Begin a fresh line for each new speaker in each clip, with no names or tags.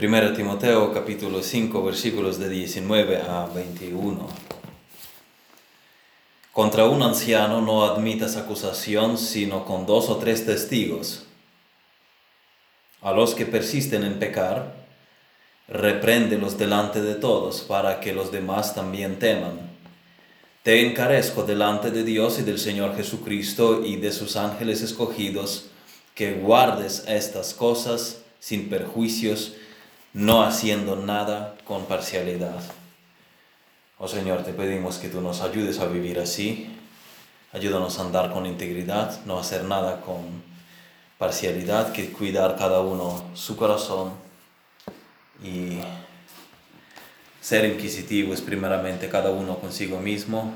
1 Timoteo capítulo 5 versículos de 19 a 21. Contra un anciano no admitas acusación sino con dos o tres testigos. A los que persisten en pecar, repréndelos delante de todos para que los demás también teman. Te encarezco delante de Dios y del Señor Jesucristo y de sus ángeles escogidos, que guardes estas cosas sin perjuicios, no haciendo nada con parcialidad. Oh Señor, te pedimos que tú nos ayudes a vivir así. Ayúdanos a andar con integridad, no hacer nada con parcialidad, que cuidar cada uno su corazón y ser inquisitivos primeramente cada uno consigo mismo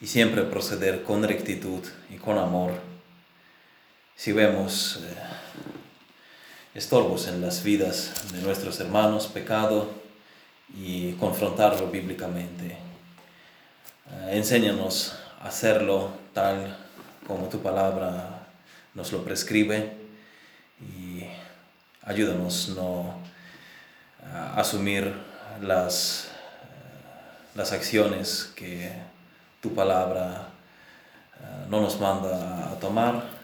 y siempre proceder con rectitud y con amor. Si vemos eh, estorbos en las vidas de nuestros hermanos, pecado, y confrontarlo bíblicamente. Eh, enséñanos a hacerlo tal como tu palabra nos lo prescribe y ayúdanos no a asumir las, eh, las acciones que tu palabra eh, no nos manda a tomar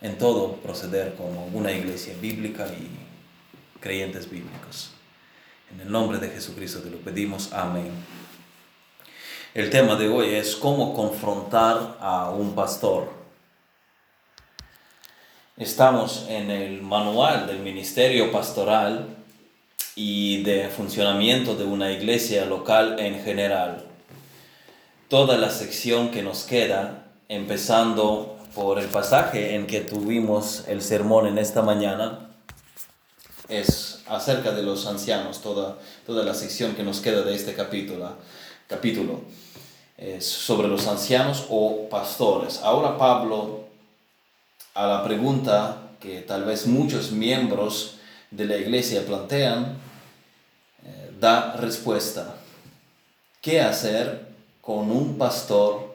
en todo proceder como una iglesia bíblica y creyentes bíblicos. En el nombre de Jesucristo te lo pedimos. Amén. El tema de hoy es cómo confrontar a un pastor. Estamos en el manual del ministerio pastoral y de funcionamiento de una iglesia local en general. Toda la sección que nos queda, empezando por el pasaje en que tuvimos el sermón en esta mañana. Es acerca de los ancianos, toda, toda la sección que nos queda de este capítulo. capítulo es sobre los ancianos o pastores. Ahora Pablo, a la pregunta que tal vez muchos miembros de la iglesia plantean, eh, da respuesta. ¿Qué hacer con un pastor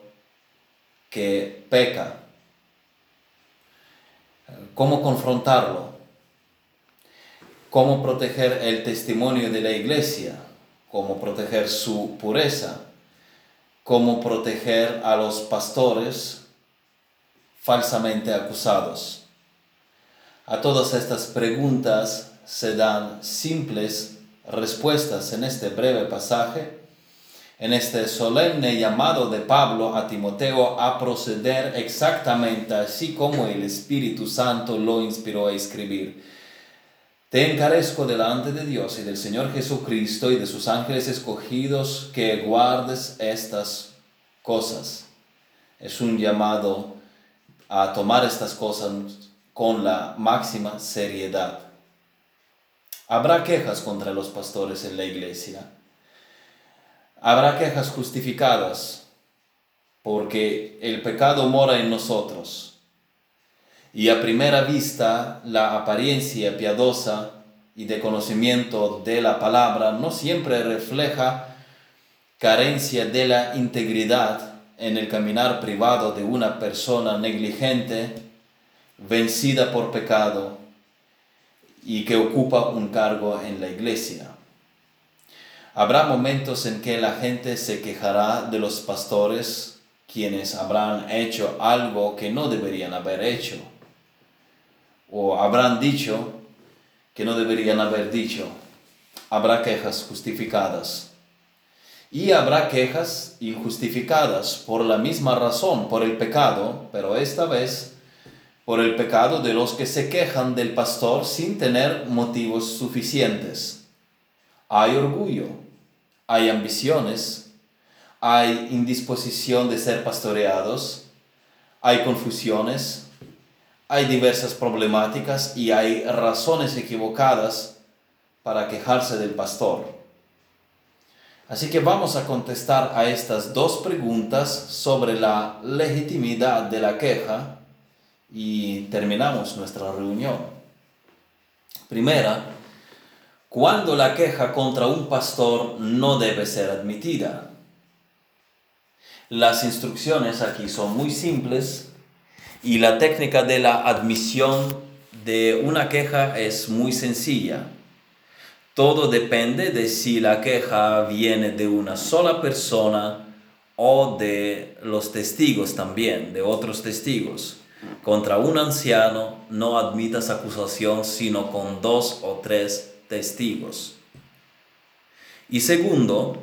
que peca? Cómo confrontarlo, cómo proteger el testimonio de la iglesia, cómo proteger su pureza, cómo proteger a los pastores falsamente acusados. A todas estas preguntas se dan simples respuestas en este breve pasaje en este solemne llamado de Pablo a Timoteo a proceder exactamente así como el Espíritu Santo lo inspiró a escribir. Te encarezco delante de Dios y del Señor Jesucristo y de sus ángeles escogidos que guardes estas cosas. Es un llamado a tomar estas cosas con la máxima seriedad. Habrá quejas contra los pastores en la iglesia Habrá quejas justificadas porque el pecado mora en nosotros. Y a primera vista la apariencia piadosa y de conocimiento de la palabra no siempre refleja carencia de la integridad en el caminar privado de una persona negligente, vencida por pecado y que ocupa un cargo en la iglesia. Habrá momentos en que la gente se quejará de los pastores quienes habrán hecho algo que no deberían haber hecho. O habrán dicho que no deberían haber dicho. Habrá quejas justificadas. Y habrá quejas injustificadas por la misma razón, por el pecado, pero esta vez por el pecado de los que se quejan del pastor sin tener motivos suficientes. Hay orgullo, hay ambiciones, hay indisposición de ser pastoreados, hay confusiones, hay diversas problemáticas y hay razones equivocadas para quejarse del pastor. Así que vamos a contestar a estas dos preguntas sobre la legitimidad de la queja y terminamos nuestra reunión. Primera, cuando la queja contra un pastor no debe ser admitida. Las instrucciones aquí son muy simples y la técnica de la admisión de una queja es muy sencilla. Todo depende de si la queja viene de una sola persona o de los testigos también, de otros testigos. Contra un anciano no admitas acusación sino con dos o tres testigos. Y segundo,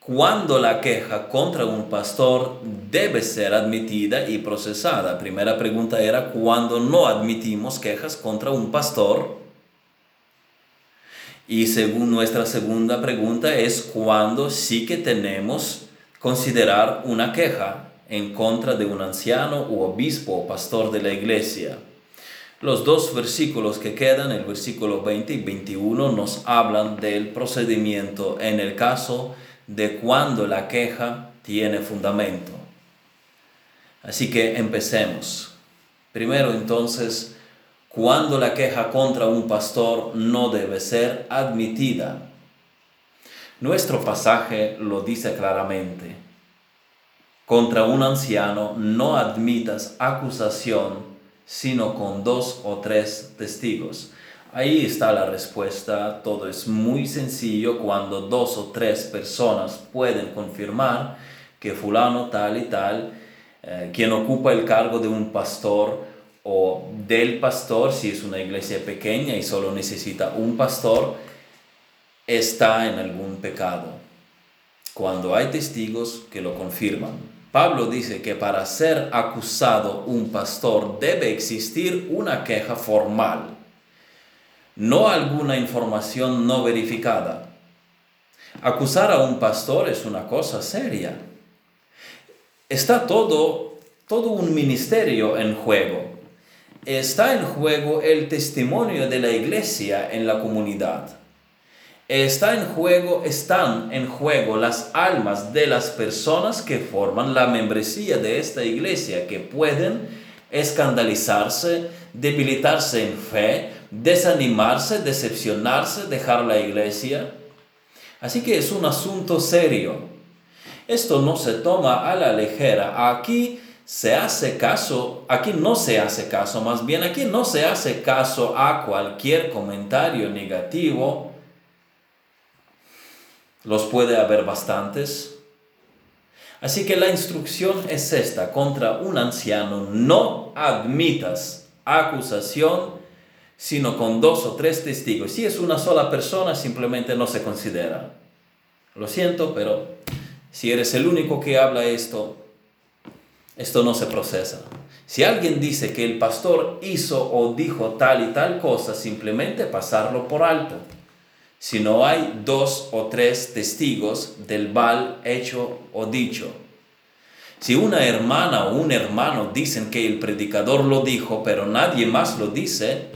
cuando la queja contra un pastor debe ser admitida y procesada. Primera pregunta era cuando no admitimos quejas contra un pastor. Y según nuestra segunda pregunta es cuando sí que tenemos considerar una queja en contra de un anciano u obispo o pastor de la iglesia. Los dos versículos que quedan, el versículo 20 y 21, nos hablan del procedimiento en el caso de cuando la queja tiene fundamento. Así que empecemos. Primero entonces, cuando la queja contra un pastor no debe ser admitida. Nuestro pasaje lo dice claramente. Contra un anciano no admitas acusación sino con dos o tres testigos. Ahí está la respuesta, todo es muy sencillo cuando dos o tres personas pueden confirmar que fulano tal y tal, eh, quien ocupa el cargo de un pastor o del pastor, si es una iglesia pequeña y solo necesita un pastor, está en algún pecado. Cuando hay testigos que lo confirman. Pablo dice que para ser acusado un pastor debe existir una queja formal no alguna información no verificada. Acusar a un pastor es una cosa seria. Está todo, todo un ministerio en juego. Está en juego el testimonio de la iglesia en la comunidad. Está en juego, están en juego las almas de las personas que forman la membresía de esta iglesia, que pueden escandalizarse, debilitarse en fe, desanimarse, decepcionarse, dejar la iglesia. Así que es un asunto serio. Esto no se toma a la ligera. Aquí se hace caso, aquí no se hace caso, más bien aquí no se hace caso a cualquier comentario negativo. Los puede haber bastantes. Así que la instrucción es esta, contra un anciano no admitas acusación sino con dos o tres testigos. Si es una sola persona, simplemente no se considera. Lo siento, pero si eres el único que habla esto, esto no se procesa. Si alguien dice que el pastor hizo o dijo tal y tal cosa, simplemente pasarlo por alto. Si no hay dos o tres testigos del mal hecho o dicho. Si una hermana o un hermano dicen que el predicador lo dijo, pero nadie más lo dice,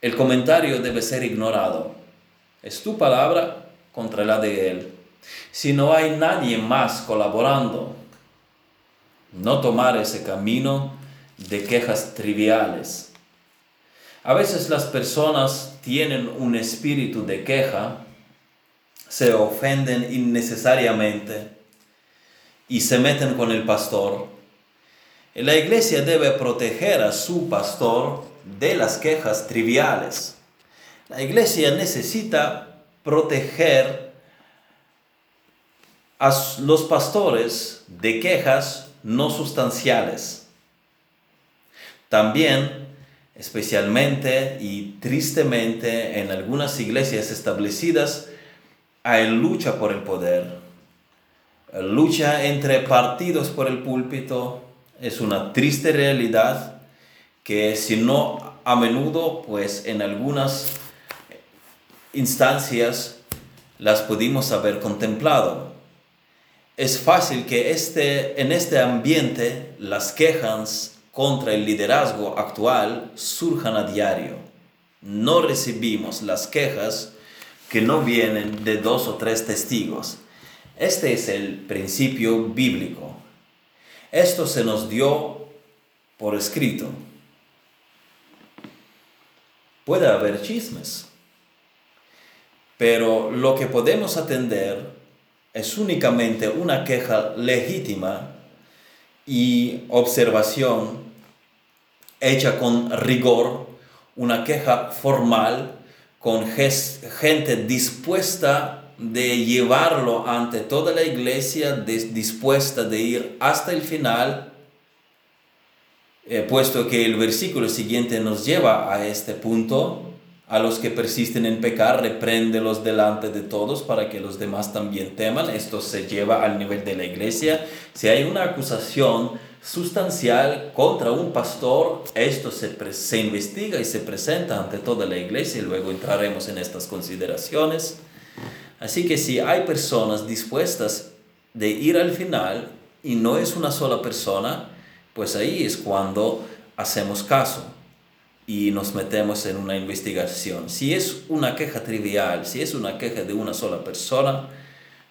el comentario debe ser ignorado. Es tu palabra contra la de él. Si no hay nadie más colaborando, no tomar ese camino de quejas triviales. A veces las personas tienen un espíritu de queja, se ofenden innecesariamente y se meten con el pastor. La iglesia debe proteger a su pastor de las quejas triviales. La iglesia necesita proteger a los pastores de quejas no sustanciales. También, especialmente y tristemente en algunas iglesias establecidas, hay lucha por el poder. Lucha entre partidos por el púlpito es una triste realidad que si no a menudo, pues en algunas instancias las pudimos haber contemplado. Es fácil que este, en este ambiente las quejas contra el liderazgo actual surjan a diario. No recibimos las quejas que no vienen de dos o tres testigos. Este es el principio bíblico. Esto se nos dio por escrito. Puede haber chismes, pero lo que podemos atender es únicamente una queja legítima y observación hecha con rigor, una queja formal, con gente dispuesta de llevarlo ante toda la iglesia, dispuesta de ir hasta el final, eh, puesto que el versículo siguiente nos lleva a este punto, a los que persisten en pecar, repréndelos delante de todos para que los demás también teman. Esto se lleva al nivel de la iglesia. Si hay una acusación sustancial contra un pastor, esto se, se investiga y se presenta ante toda la iglesia y luego entraremos en estas consideraciones. Así que si hay personas dispuestas de ir al final y no es una sola persona, pues ahí es cuando hacemos caso y nos metemos en una investigación. Si es una queja trivial, si es una queja de una sola persona,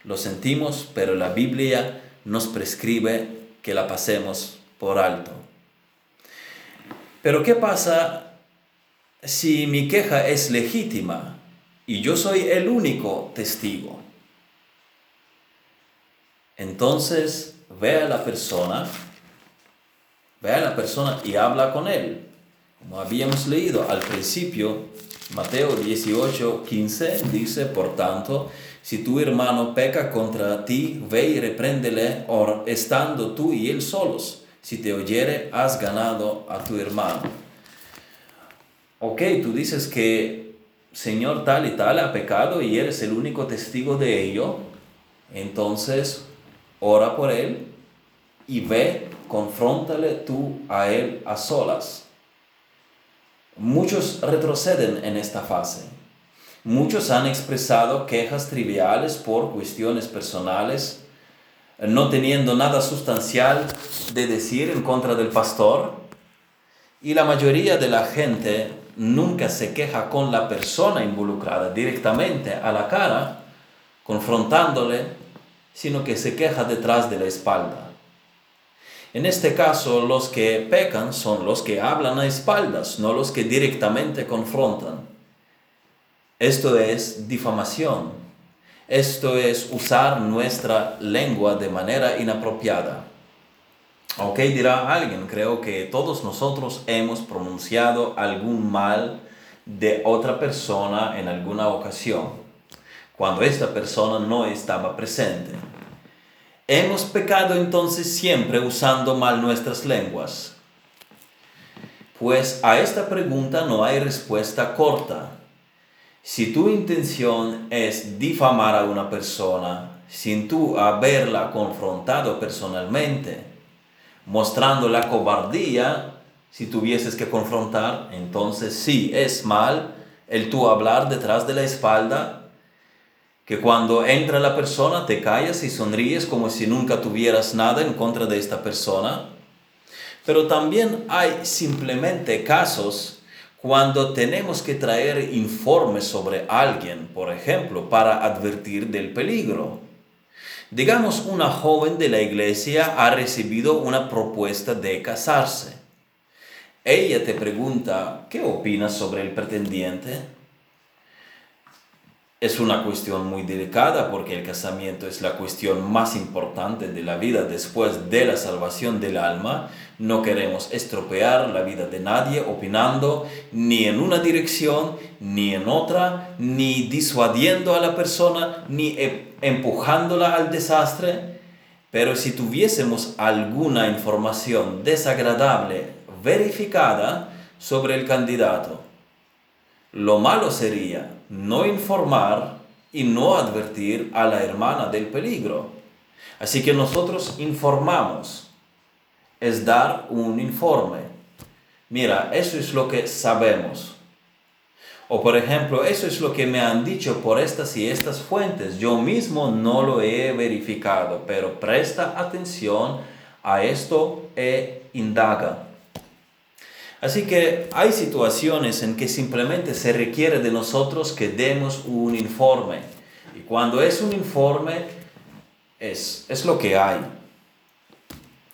lo sentimos, pero la Biblia nos prescribe que la pasemos por alto. Pero ¿qué pasa si mi queja es legítima y yo soy el único testigo? Entonces ve a la persona, ve a la persona y habla con él como habíamos leído al principio, Mateo 18, 15 dice, por tanto, si tu hermano peca contra ti, ve y repréndele, estando tú y él solos. Si te oyere, has ganado a tu hermano. Ok, tú dices que Señor tal y tal ha pecado y eres el único testigo de ello. Entonces, ora por él y ve, confróntale tú a él a solas Muchos retroceden en esta fase. Muchos han expresado quejas triviales por cuestiones personales, no teniendo nada sustancial de decir en contra del pastor. Y la mayoría de la gente nunca se queja con la persona involucrada directamente a la cara, confrontándole, sino que se queja detrás de la espalda. En este caso, los que pecan son los que hablan a espaldas, no los que directamente confrontan. Esto es difamación. Esto es usar nuestra lengua de manera inapropiada. Ok, dirá alguien, creo que todos nosotros hemos pronunciado algún mal de otra persona en alguna ocasión, cuando esta persona no estaba presente. ¿Hemos pecado entonces siempre usando mal nuestras lenguas? Pues a esta pregunta no hay respuesta corta. Si tu intención es difamar a una persona sin tú haberla confrontado personalmente, mostrando la cobardía, si tuvieses que confrontar, entonces sí es mal el tú hablar detrás de la espalda que cuando entra la persona te callas y sonríes como si nunca tuvieras nada en contra de esta persona. Pero también hay simplemente casos cuando tenemos que traer informes sobre alguien, por ejemplo, para advertir del peligro. Digamos, una joven de la iglesia ha recibido una propuesta de casarse. Ella te pregunta, ¿qué opinas sobre el pretendiente? Es una cuestión muy delicada porque el casamiento es la cuestión más importante de la vida después de la salvación del alma. No queremos estropear la vida de nadie opinando ni en una dirección ni en otra, ni disuadiendo a la persona, ni e, empujándola al desastre. Pero si tuviésemos alguna información desagradable verificada sobre el candidato, lo malo sería no informar y no advertir a la hermana del peligro. Así que nosotros informamos, es dar un informe. Mira, eso es lo que sabemos. O por ejemplo, eso es lo que me han dicho por estas y estas fuentes. Yo mismo no lo he verificado, pero presta atención a esto e indaga. Así que hay situaciones en que simplemente se requiere de nosotros que demos un informe. Y cuando es un informe, es, es lo que hay.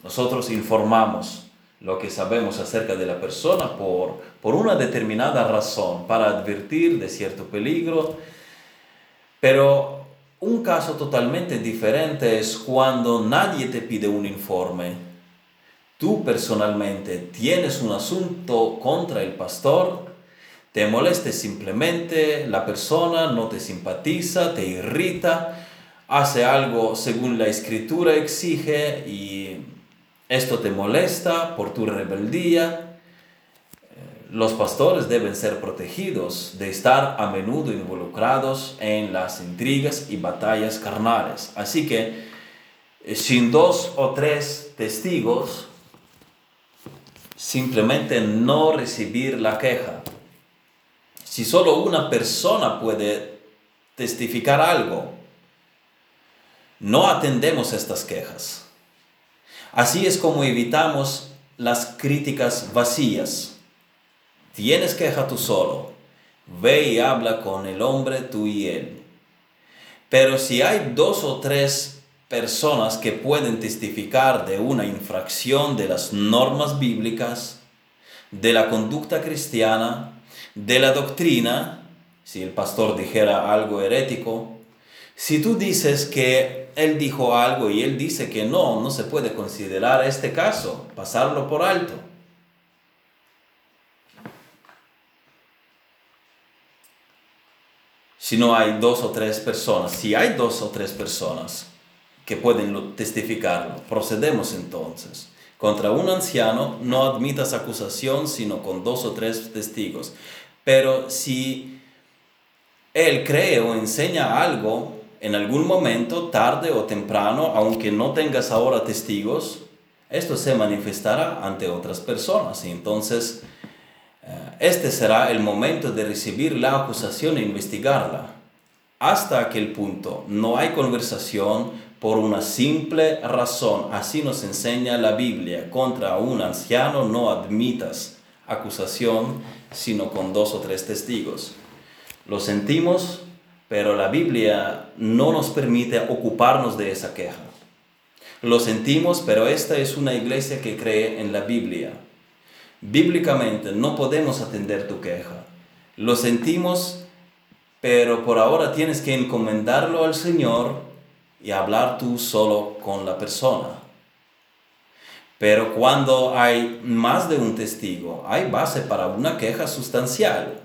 Nosotros informamos lo que sabemos acerca de la persona por, por una determinada razón, para advertir de cierto peligro. Pero un caso totalmente diferente es cuando nadie te pide un informe tú personalmente tienes un asunto contra el pastor, te moleste simplemente, la persona no te simpatiza, te irrita, hace algo según la escritura exige y esto te molesta por tu rebeldía, los pastores deben ser protegidos de estar a menudo involucrados en las intrigas y batallas carnales. Así que eh, sin dos o tres testigos, simplemente no recibir la queja. Si solo una persona puede testificar algo, no atendemos estas quejas. Así es como evitamos las críticas vacías. Tienes queja tú solo, ve y habla con el hombre tú y él. Pero si hay dos o tres personas que pueden testificar de una infracción de las normas bíblicas, de la conducta cristiana, de la doctrina, si el pastor dijera algo herético, si tú dices que él dijo algo y él dice que no, no se puede considerar este caso, pasarlo por alto. Si no hay dos o tres personas, si hay dos o tres personas que pueden testificarlo. Procedemos entonces. Contra un anciano no admitas acusación sino con dos o tres testigos. Pero si él cree o enseña algo en algún momento, tarde o temprano, aunque no tengas ahora testigos, esto se manifestará ante otras personas. Y entonces, eh, este será el momento de recibir la acusación e investigarla. Hasta aquel punto no hay conversación, por una simple razón. Así nos enseña la Biblia. Contra un anciano no admitas acusación, sino con dos o tres testigos. Lo sentimos, pero la Biblia no nos permite ocuparnos de esa queja. Lo sentimos, pero esta es una iglesia que cree en la Biblia. Bíblicamente no podemos atender tu queja. Lo sentimos, pero por ahora tienes que encomendarlo al Señor y hablar tú solo con la persona. Pero cuando hay más de un testigo, hay base para una queja sustancial,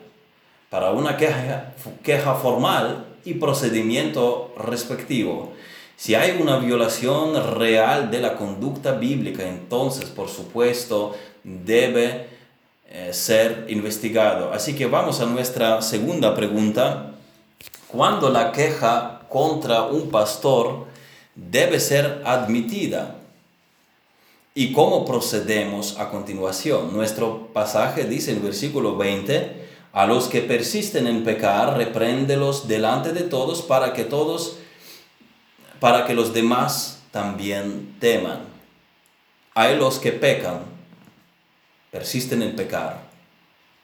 para una queja, formal y procedimiento respectivo. Si hay una violación real de la conducta bíblica, entonces, por supuesto, debe eh, ser investigado. Así que vamos a nuestra segunda pregunta. Cuando la queja contra un pastor debe ser admitida. ¿Y cómo procedemos a continuación? Nuestro pasaje dice en versículo 20, a los que persisten en pecar, repréndelos delante de todos para que todos, para que los demás también teman. Hay los que pecan, persisten en pecar.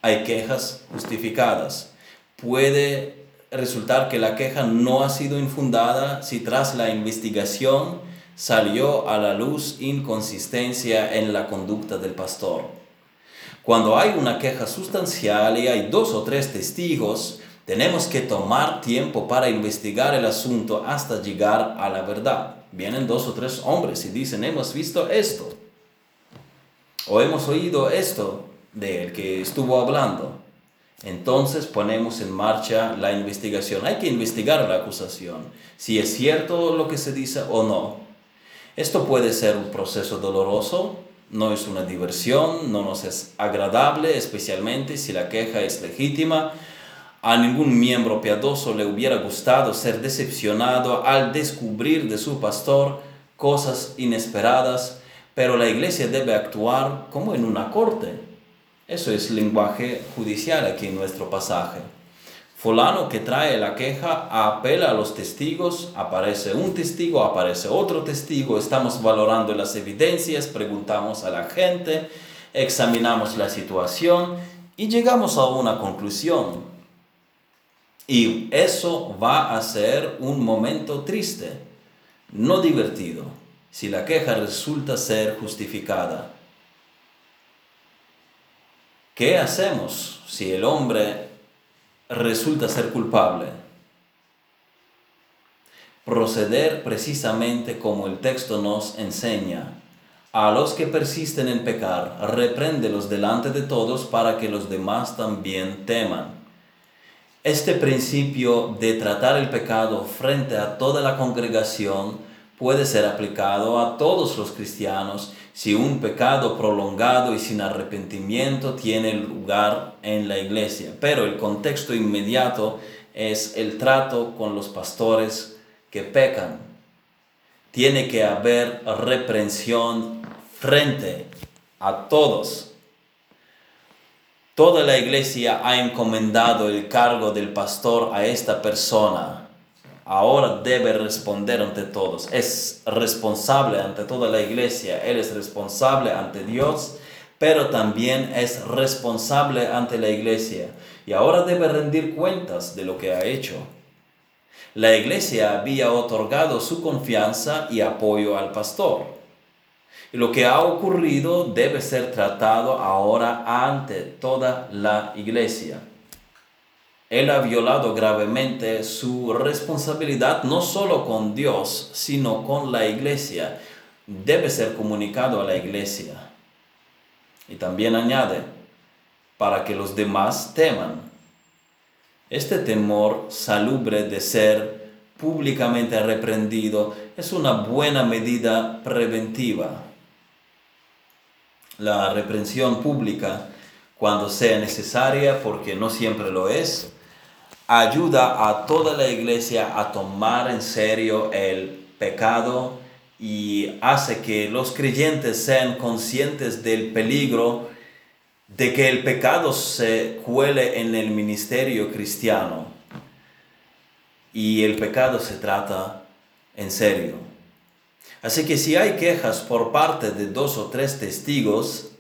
Hay quejas justificadas. Puede resultar que la queja no ha sido infundada si tras la investigación salió a la luz inconsistencia en la conducta del pastor. Cuando hay una queja sustancial y hay dos o tres testigos, tenemos que tomar tiempo para investigar el asunto hasta llegar a la verdad. Vienen dos o tres hombres y dicen, hemos visto esto, o hemos oído esto de el que estuvo hablando. Entonces ponemos en marcha la investigación. Hay que investigar la acusación, si es cierto lo que se dice o no. Esto puede ser un proceso doloroso, no es una diversión, no nos es agradable, especialmente si la queja es legítima. A ningún miembro piadoso le hubiera gustado ser decepcionado al descubrir de su pastor cosas inesperadas, pero la iglesia debe actuar como en una corte eso es lenguaje judicial aquí en nuestro pasaje. Fulano que trae la queja apela a los testigos, aparece un testigo, aparece otro testigo, estamos valorando las evidencias, preguntamos a la gente, examinamos la situación y llegamos a una conclusión. Y eso va a ser un momento triste, no divertido, si la queja resulta ser justificada. ¿Qué hacemos si el hombre resulta ser culpable? Proceder precisamente como el texto nos enseña, A los que persisten en pecar, repréndelos delante de todos para que los demás también teman. Este principio de tratar el pecado frente a toda la congregación puede ser aplicado a todos los cristianos si un pecado prolongado y sin arrepentimiento tiene lugar en la iglesia. Pero el contexto inmediato es el trato con los pastores que pecan. Tiene que haber reprensión frente a todos Toda la iglesia ha encomendado el cargo del pastor a esta persona. Ahora debe responder ante todos. Es responsable ante toda la iglesia. Él es responsable ante Dios, pero también es responsable ante la iglesia. Y ahora debe rendir cuentas de lo que ha hecho. La iglesia había otorgado su confianza y apoyo al pastor. Y lo que ha ocurrido debe ser tratado ahora ante toda la iglesia. Él ha violado gravemente su responsabilidad no solo con Dios, sino con la iglesia. Debe ser comunicado a la iglesia. Y también añade, para que los demás teman. Este temor salubre de ser públicamente reprendido es una buena medida preventiva la reprensión pública cuando sea necesaria, porque no siempre lo es, ayuda a toda la iglesia a tomar en serio el pecado y hace que los creyentes sean conscientes del peligro de que el pecado se cuele en el ministerio cristiano y el pecado se trata en serio. Así que si hay quejas por parte de dos o tres testigos,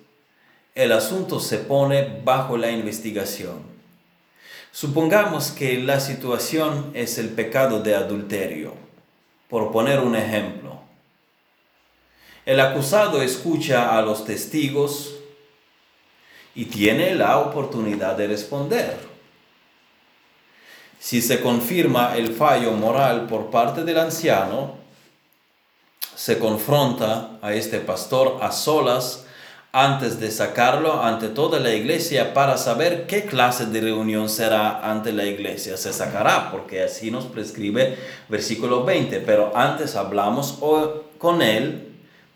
el asunto se pone bajo la investigación. Supongamos que la situación es el pecado de adulterio, por poner un ejemplo. El acusado escucha a los testigos y tiene la oportunidad de responder. Si se confirma el fallo moral por parte del anciano, se confronta a este pastor a solas antes de sacarlo ante toda la iglesia para saber qué clase de reunión será ante la iglesia. Se sacará porque así nos prescribe versículo 20, pero antes hablamos con él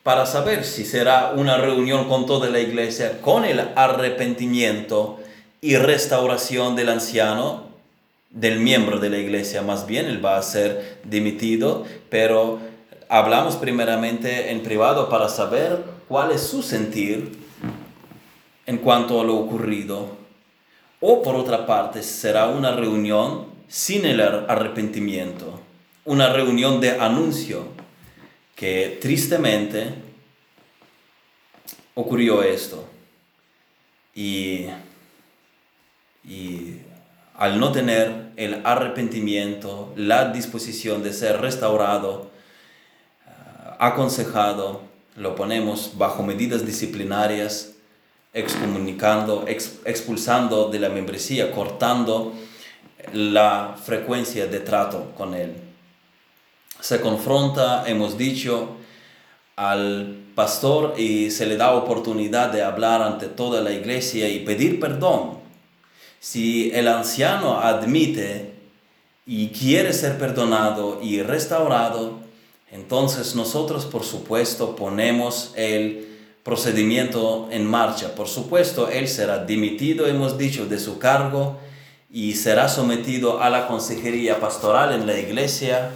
para saber si será una reunión con toda la iglesia con el arrepentimiento y restauración del anciano, del miembro de la iglesia más bien, él va a ser dimitido, pero hablamos primeramente en privado para saber cuál es su sentir en cuanto a lo ocurrido. O por otra parte, será una reunión sin el arrepentimiento, una reunión de anuncio, que tristemente ocurrió esto. Y, y al no tener el arrepentimiento, la disposición de ser restaurado, aconsejado, lo ponemos bajo medidas disciplinarias, excomunicando, expulsando de la membresía, cortando la frecuencia de trato con él. Se confronta, hemos dicho, al pastor y se le da oportunidad de hablar ante toda la iglesia y pedir perdón. Si el anciano admite y quiere ser perdonado y restaurado, entonces nosotros, por supuesto, ponemos el procedimiento en marcha. Por supuesto, él será dimitido, hemos dicho, de su cargo y será sometido a la consejería pastoral en la iglesia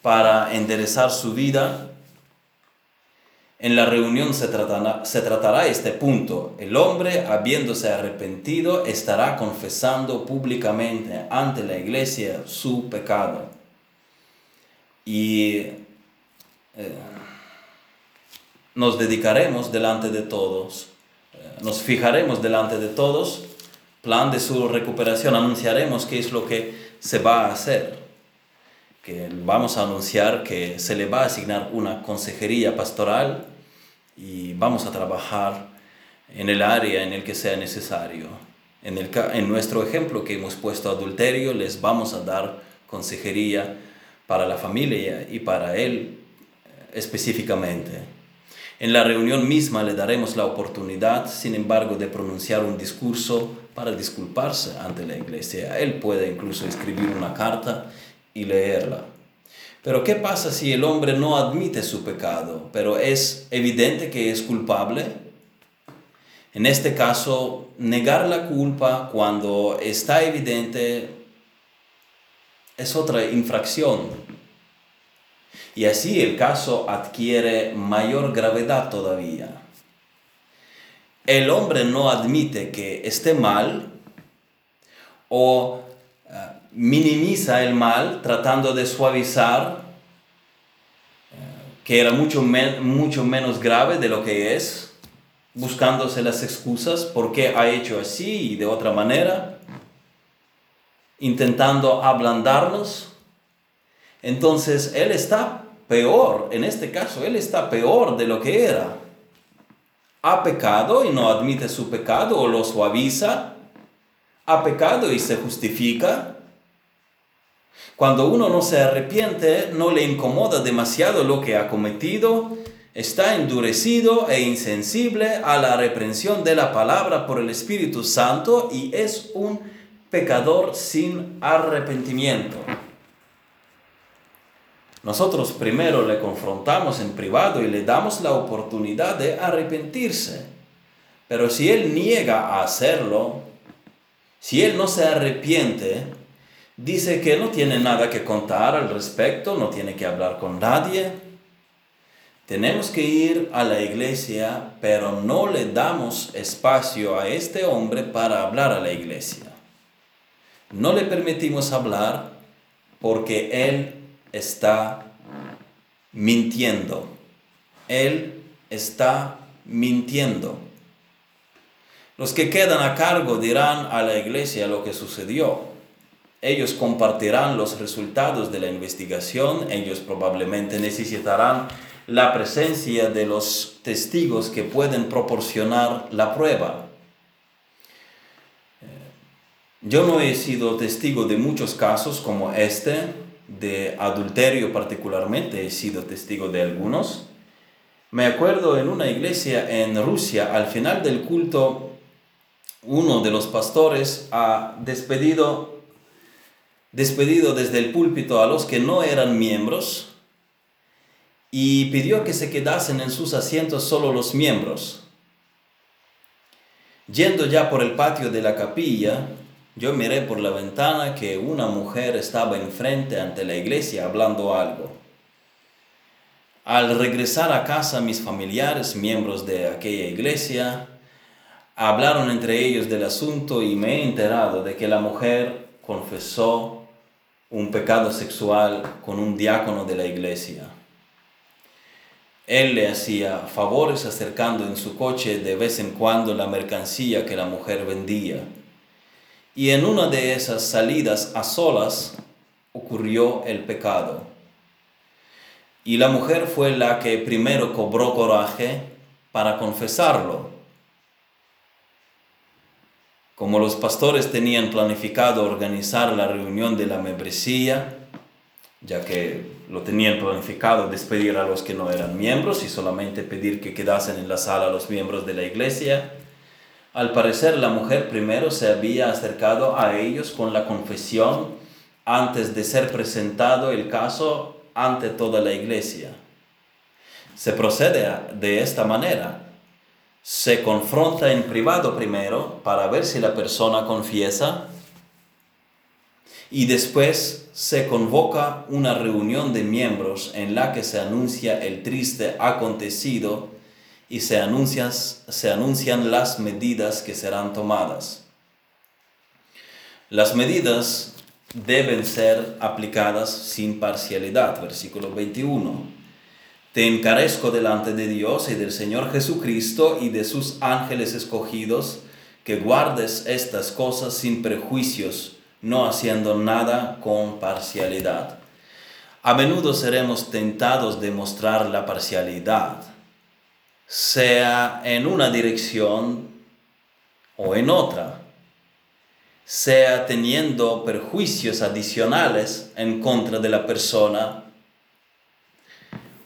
para enderezar su vida. En la reunión se tratará, se tratará este punto. El hombre, habiéndose arrepentido, estará confesando públicamente ante la iglesia su pecado. Y eh, nos dedicaremos delante de todos, eh, nos fijaremos delante de todos, plan de su recuperación, anunciaremos qué es lo que se va a hacer, que vamos a anunciar que se le va a asignar una consejería pastoral y vamos a trabajar en el área en el que sea necesario. En, el, en nuestro ejemplo que hemos puesto adulterio, les vamos a dar consejería para la familia y para él específicamente. En la reunión misma le daremos la oportunidad, sin embargo, de pronunciar un discurso para disculparse ante la iglesia. Él puede incluso escribir una carta y leerla. Pero ¿qué pasa si el hombre no admite su pecado, pero es evidente que es culpable? En este caso, negar la culpa cuando está evidente es otra infracción. Y así el caso adquiere mayor gravedad todavía. El hombre no admite que esté mal o eh, minimiza el mal tratando de suavizar eh, que era mucho, mucho menos grave de lo que es, buscándose las excusas por qué ha hecho así y de otra manera, intentando ablandarnos. Entonces él está peor, en este caso, él está peor de lo que era. Ha pecado y no admite su pecado o lo suaviza. Ha pecado y se justifica. Cuando uno no se arrepiente, no le incomoda demasiado lo que ha cometido, está endurecido e insensible a la reprensión de la palabra por el Espíritu Santo y es un pecador sin arrepentimiento. Nosotros primero le confrontamos en privado y le damos la oportunidad de arrepentirse. Pero si él niega a hacerlo, si él no se arrepiente, dice que no tiene nada que contar al respecto, no tiene que hablar con nadie. Tenemos que ir a la iglesia, pero no le damos espacio a este hombre para hablar a la iglesia. No le permitimos hablar porque él está mintiendo. Él está mintiendo. Los que quedan a cargo dirán a la iglesia lo que sucedió. Ellos compartirán los resultados de la investigación. Ellos probablemente necesitarán la presencia de los testigos que pueden proporcionar la prueba. Yo no he sido testigo de muchos casos como este, de adulterio particularmente, he sido testigo de algunos. Me acuerdo en una iglesia en Rusia, al final del culto, uno de los pastores ha despedido, despedido desde el púlpito a los que no eran miembros y pidió que se quedasen en sus asientos solo los miembros. Yendo ya por el patio de la capilla, yo miré por la ventana que una mujer estaba enfrente ante la iglesia hablando algo. Al regresar a casa mis familiares, miembros de aquella iglesia, hablaron entre ellos del asunto y me he enterado de que la mujer confesó un pecado sexual con un diácono de la iglesia. Él le hacía favores acercando en su coche de vez en cuando la mercancía que la mujer vendía y en una de esas salidas a solas ocurrió el pecado. Y la mujer fue la que primero cobró coraje para confesarlo. Como los pastores tenían planificado organizar la reunión de la membresía, ya que lo tenían planificado despedir a los que no eran miembros y solamente pedir que quedasen en la sala los miembros de la iglesia, al parecer la mujer primero se había acercado a ellos con la confesión antes de ser presentado el caso ante toda la iglesia. Se procede de esta manera. Se confronta en privado primero para ver si la persona confiesa y después se convoca una reunión de miembros en la que se anuncia el triste acontecido y se anuncian, se anuncian las medidas que serán tomadas. Las medidas deben ser aplicadas sin parcialidad. Versículo 21. Te encarezco delante de Dios y del Señor Jesucristo y de sus ángeles escogidos, que guardes estas cosas sin prejuicios, no haciendo nada con parcialidad. A menudo seremos tentados de mostrar la parcialidad sea en una dirección o en otra, sea teniendo perjuicios adicionales en contra de la persona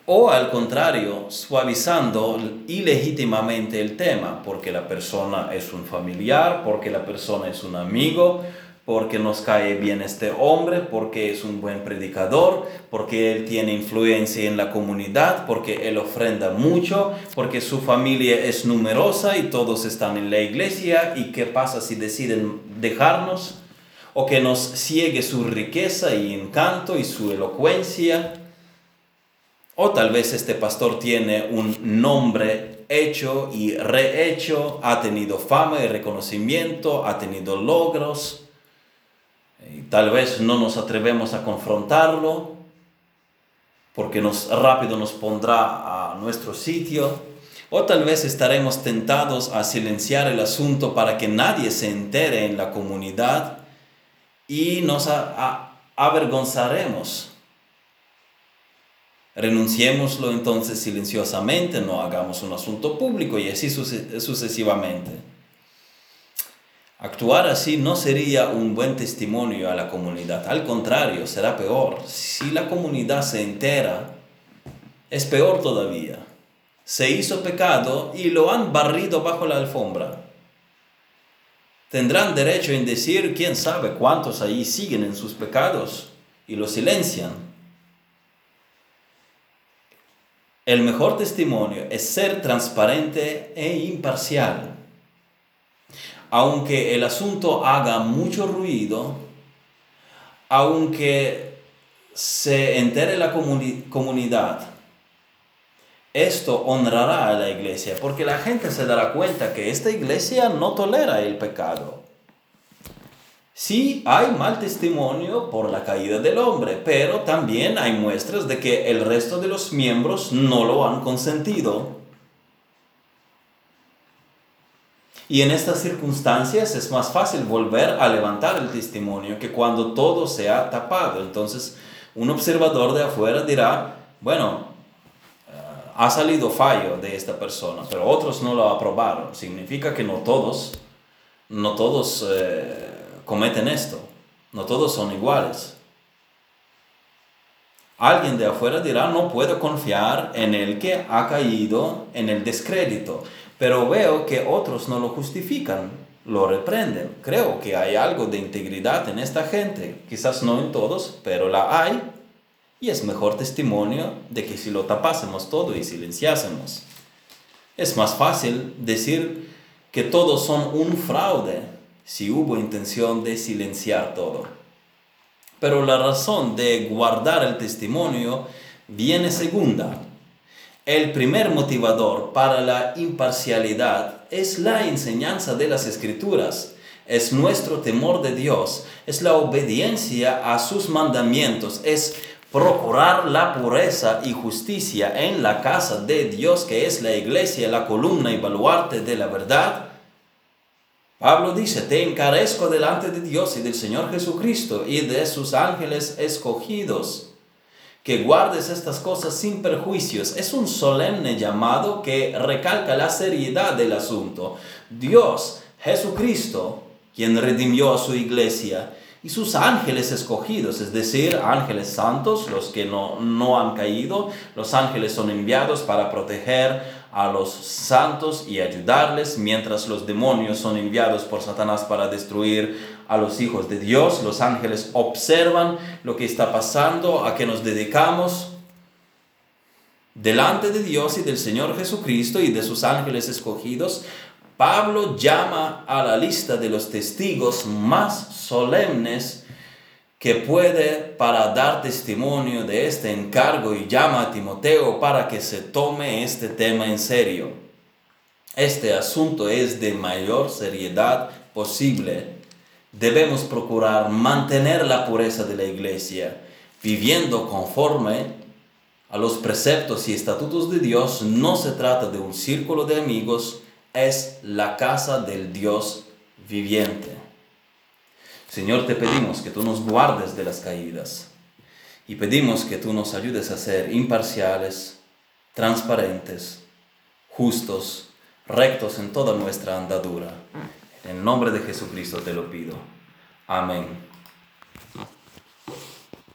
o al contrario, suavizando ilegítimamente el tema, porque la persona es un familiar, porque la persona es un amigo, porque nos cae bien este hombre, porque es un buen predicador, porque él tiene influencia en la comunidad, porque él ofrenda mucho, porque su familia es numerosa y todos están en la iglesia, y qué pasa si deciden dejarnos, o que nos ciegue su riqueza y encanto y su elocuencia o tal vez este pastor tiene un nombre hecho y rehecho, ha tenido fama y reconocimiento, ha tenido logros. Y tal vez no nos atrevemos a confrontarlo porque nos, rápido nos pondrá a nuestro sitio. O tal vez estaremos tentados a silenciar el asunto para que nadie se entere en la comunidad y nos avergonzaremos Renunciémoslo entonces silenciosamente, no hagamos un asunto público y así sucesivamente. Actuar así no sería un buen testimonio a la comunidad, al contrario, será peor. Si la comunidad se entera, es peor todavía. Se hizo pecado y lo han barrido bajo la alfombra. Tendrán derecho en decir quién sabe cuántos ahí siguen en sus pecados y lo silencian. El mejor testimonio es ser transparente e imparcial. Aunque el asunto haga mucho ruido, aunque se entere la comunidad, esto honrará a la iglesia, porque la gente se dará cuenta que esta iglesia no tolera el pecado. Sí hay mal testimonio por la caída del hombre, pero también hay muestras de que el resto de los miembros no lo han consentido. Y en estas circunstancias es más fácil volver a levantar el testimonio que cuando todo se ha tapado. Entonces, un observador de afuera dirá, bueno, eh, ha salido fallo de esta persona, pero otros no lo aprobaron. Significa que no todos, no todos... Eh, cometen esto. No todos son iguales. Alguien de afuera dirá, no puedo confiar en el que ha caído en el descrédito, pero veo que otros no lo justifican, lo reprenden. Creo que hay algo de integridad en esta gente, quizás no en todos, pero la hay, y es mejor testimonio de que si lo tapásemos todo y silenciásemos. Es más fácil decir que todos son un fraude si hubo intención de silenciar todo. Pero la razón de guardar el testimonio viene segunda. El primer motivador para la imparcialidad es la enseñanza de las escrituras, es nuestro temor de Dios, es la obediencia a sus mandamientos, es procurar la pureza y justicia en la casa de Dios que es la iglesia, la columna y baluarte de la verdad. Pablo dice, te encarezco delante de Dios y del Señor Jesucristo y de sus ángeles escogidos, que guardes estas cosas sin perjuicios. Es un solemne llamado que recalca la seriedad del asunto. Dios, Jesucristo, quien redimió a su iglesia, y sus ángeles escogidos, es decir, ángeles santos, los que no, no han caído, los ángeles son enviados para proteger a los santos y ayudarles, mientras los demonios son enviados por Satanás para destruir a los hijos de Dios. Los ángeles observan lo que está pasando, a que nos dedicamos delante de Dios y del Señor Jesucristo y de sus ángeles escogidos. Pablo llama a la lista de los testigos más solemnes que puede para dar testimonio de este encargo y llama a Timoteo para que se tome este tema en serio. Este asunto es de mayor seriedad posible. Debemos procurar mantener la pureza de la iglesia, viviendo conforme a los preceptos y estatutos de Dios. No se trata de un círculo de amigos, es la casa del Dios viviente. Señor, te pedimos que tú nos guardes de las caídas y pedimos que tú nos ayudes a ser imparciales, transparentes, justos, rectos en toda nuestra andadura. En el nombre de Jesucristo te lo pido. Amén.